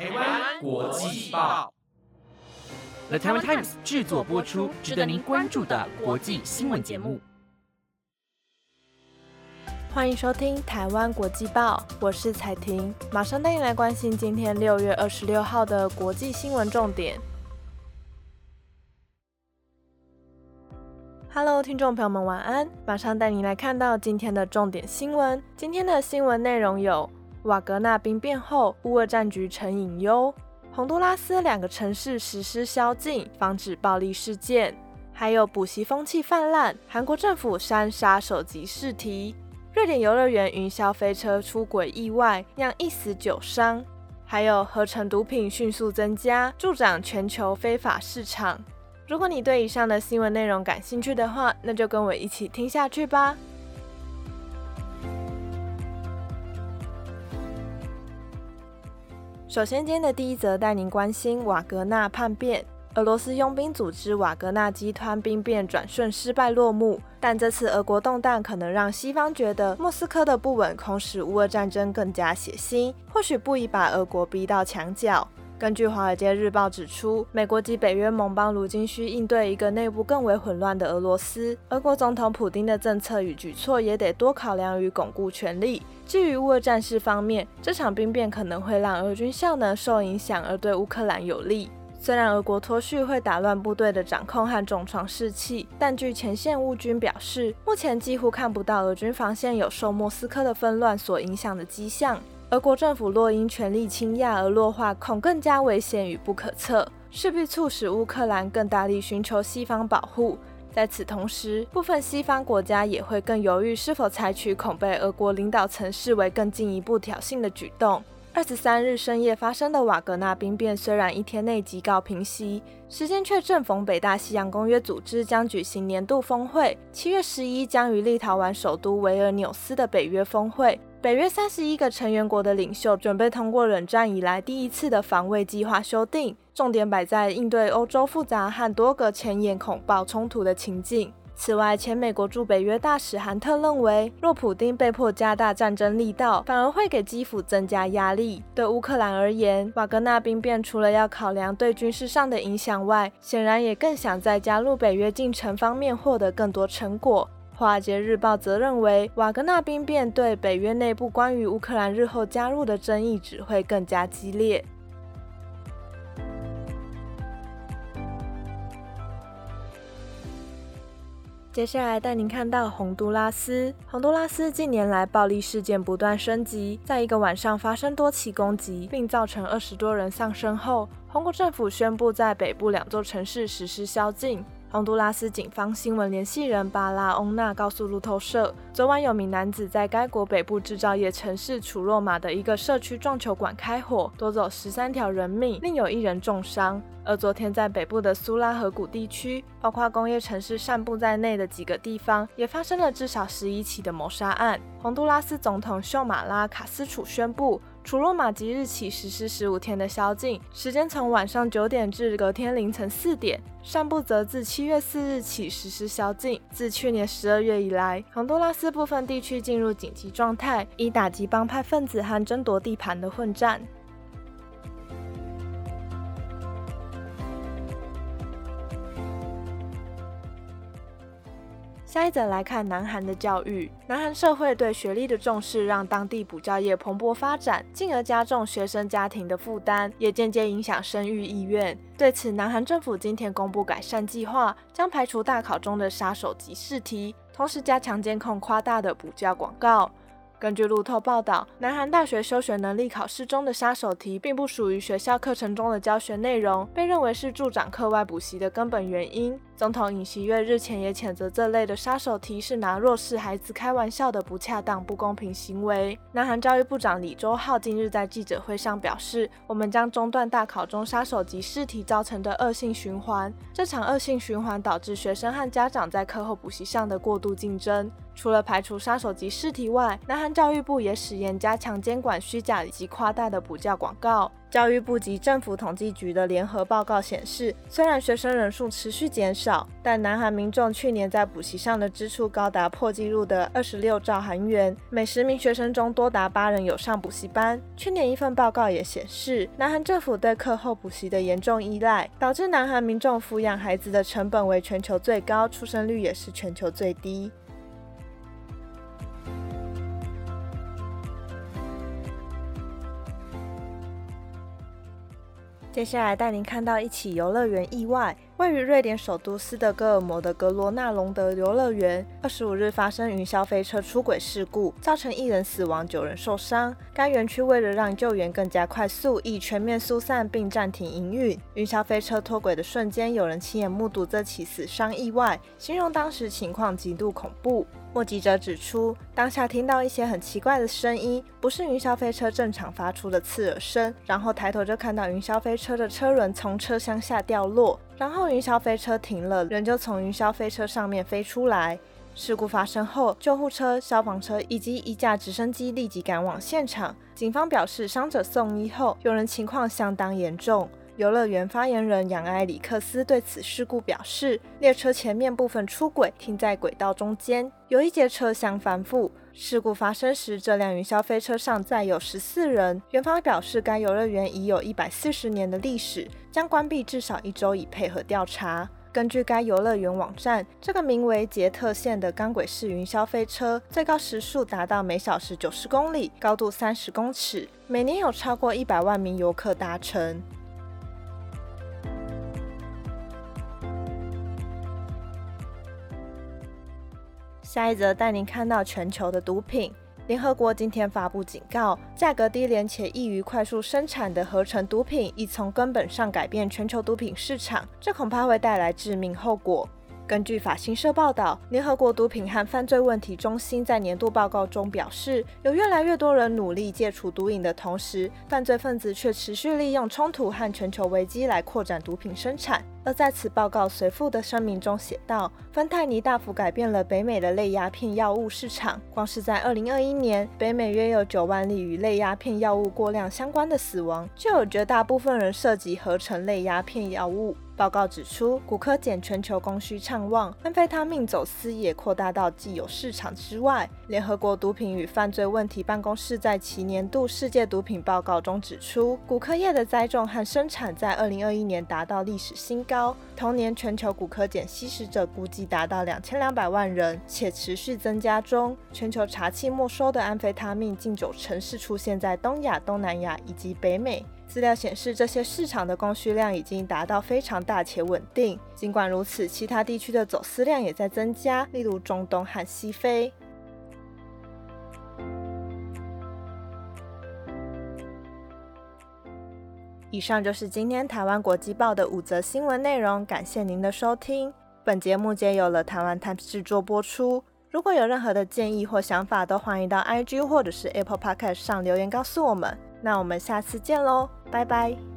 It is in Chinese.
台湾国际报，The Taiwan Times 制作播出，值得您关注的国际新闻节目。欢迎收听台湾国际报，我是彩婷，马上带你来关心今天六月二十六号的国际新闻重点。Hello，听众朋友们，晚安！马上带你来看到今天的重点新闻。今天的新闻内容有：瓦格纳兵变后，乌俄战局成隐忧；洪都拉斯两个城市实施宵禁，防止暴力事件；还有补习风气泛滥，韩国政府删杀手机试题；瑞典游乐园云霄飞车出轨意外，酿一死九伤；还有合成毒品迅速增加，助长全球非法市场。如果你对以上的新闻内容感兴趣的话，那就跟我一起听下去吧。首先，今天的第一则带您关心瓦格纳叛变。俄罗斯佣兵组织瓦格纳集团兵变转瞬失败落幕，但这次俄国动荡可能让西方觉得莫斯科的不稳恐使乌俄战争更加血腥，或许不宜把俄国逼到墙角。根据《华尔街日报》指出，美国及北约盟邦如今需应对一个内部更为混乱的俄罗斯。俄国总统普京的政策与举措也得多考量与巩固权力。至于乌俄战事方面，这场兵变可能会让俄军效能受影响，而对乌克兰有利。虽然俄国脱序会打乱部队的掌控和重创士气，但据前线乌军表示，目前几乎看不到俄军防线有受莫斯科的纷乱所影响的迹象。俄国政府若因权力倾轧而弱化，恐更加危险与不可测，势必促使乌克兰更大力寻求西方保护。在此同时，部分西方国家也会更犹豫是否采取恐被俄国领导层视为更进一步挑衅的举动。二十三日深夜发生的瓦格纳兵变，虽然一天内即告平息，时间却正逢北大西洋公约组织将举行年度峰会，七月十一将于立陶宛首都维尔纽斯的北约峰会。北约三十一个成员国的领袖准备通过冷战以来第一次的防卫计划修订，重点摆在应对欧洲复杂和多个前沿恐爆冲突的情境。此外，前美国驻北约大使韩特认为，若普丁被迫加大战争力道，反而会给基辅增加压力。对乌克兰而言，瓦格纳兵变除了要考量对军事上的影响外，显然也更想在加入北约进程方面获得更多成果。《华尔街日报》则认为，瓦格纳兵变对北约内部关于乌克兰日后加入的争议只会更加激烈。接下来带您看到洪都拉斯。洪都拉斯近年来暴力事件不断升级，在一个晚上发生多起攻击，并造成二十多人丧生后，洪国政府宣布在北部两座城市实施宵禁。洪都拉斯警方新闻联系人巴拉翁纳告诉路透社，昨晚有名男子在该国北部制造业城市楚若马的一个社区撞球馆开火，夺走十三条人命，另有一人重伤。而昨天在北部的苏拉河谷地区，包括工业城市散布在内的几个地方，也发生了至少十一起的谋杀案。洪都拉斯总统秀马拉卡斯楚宣布。除罗马即日起实施十五天的宵禁，时间从晚上九点至隔天凌晨四点。上部则自七月四日起实施宵禁。自去年十二月以来，洪都拉斯部分地区进入紧急状态，以打击帮派分子和争夺地盘的混战。下一则来看南韩的教育。南韩社会对学历的重视，让当地补教业蓬勃发展，进而加重学生家庭的负担，也间接影响生育意愿。对此，南韩政府今天公布改善计划，将排除大考中的杀手级试题，同时加强监控夸大的补教广告。根据路透报道，南韩大学修学能力考试中的杀手题，并不属于学校课程中的教学内容，被认为是助长课外补习的根本原因。总统尹锡悦日前也谴责这类的杀手题是拿弱势孩子开玩笑的不恰当、不公平行为。南韩教育部长李周浩近日在记者会上表示：“我们将中断大考中杀手级试题造成的恶性循环。这场恶性循环导致学生和家长在课后补习上的过度竞争。除了排除杀手级试题外，南韩教育部也实验加强监管虚假以及夸大的补教广告。教育部及政府统计局的联合报告显示，虽然学生人数持续减少，但南韩民众去年在补习上的支出高达破纪录的二十六兆韩元，每十名学生中多达八人有上补习班。去年一份报告也显示，南韩政府对课后补习的严重依赖，导致南韩民众抚养孩子的成本为全球最高，出生率也是全球最低。接下来带您看到一起游乐园意外，位于瑞典首都斯德哥尔摩的格罗纳隆德游乐园，二十五日发生云霄飞车出轨事故，造成一人死亡、九人受伤。该园区为了让救援更加快速，已全面疏散并暂停营运。云霄飞车脱轨的瞬间，有人亲眼目睹这起死伤意外，形容当时情况极度恐怖。目击者指出，当下听到一些很奇怪的声音，不是云霄飞车正常发出的刺耳声。然后抬头就看到云霄飞车的车轮从车厢下掉落，然后云霄飞车停了，人就从云霄飞车上面飞出来。事故发生后，救护车、消防车以及一架直升机立即赶往现场。警方表示，伤者送医后，有人情况相当严重。游乐园发言人杨埃里克斯对此事故表示，列车前面部分出轨，停在轨道中间，有一节车厢翻覆。事故发生时，这辆云霄飞车上载有十四人。园方表示，该游乐园已有一百四十年的历史，将关闭至少一周以配合调查。根据该游乐园网站，这个名为捷特线的钢轨式云霄飞车，最高时速达到每小时九十公里，高度三十公尺，每年有超过一百万名游客搭乘。下一则带您看到全球的毒品。联合国今天发布警告，价格低廉且易于快速生产的合成毒品已从根本上改变全球毒品市场，这恐怕会带来致命后果。根据法新社报道，联合国毒品和犯罪问题中心在年度报告中表示，有越来越多人努力戒除毒瘾的同时，犯罪分子却持续利用冲突和全球危机来扩展毒品生产。而在此报告随附的声明中写道，芬太尼大幅改变了北美的类鸦片药物市场。光是在2021年，北美约有9万例与类鸦片药物过量相关的死亡，就有绝大部分人涉及合成类鸦片药物。报告指出，古柯碱全球供需畅旺，安非他命走私也扩大到既有市场之外。联合国毒品与犯罪问题办公室在其年度世界毒品报告中指出，古柯叶的栽种和生产在2021年达到历史新高。同年，全球古柯碱吸食者估计达到两千两百万人，且持续增加中。全球查缉没收的安非他命近九成是出现在东亚、东南亚以及北美。资料显示，这些市场的供需量已经达到非常大且稳定。尽管如此，其他地区的走私量也在增加，例如中东和西非。以上就是今天台湾国际报的五则新闻内容，感谢您的收听。本节目皆由了台湾 Times 制作播出。如果有任何的建议或想法，都欢迎到 IG 或者是 Apple Podcast 上留言告诉我们。那我们下次见喽，拜拜。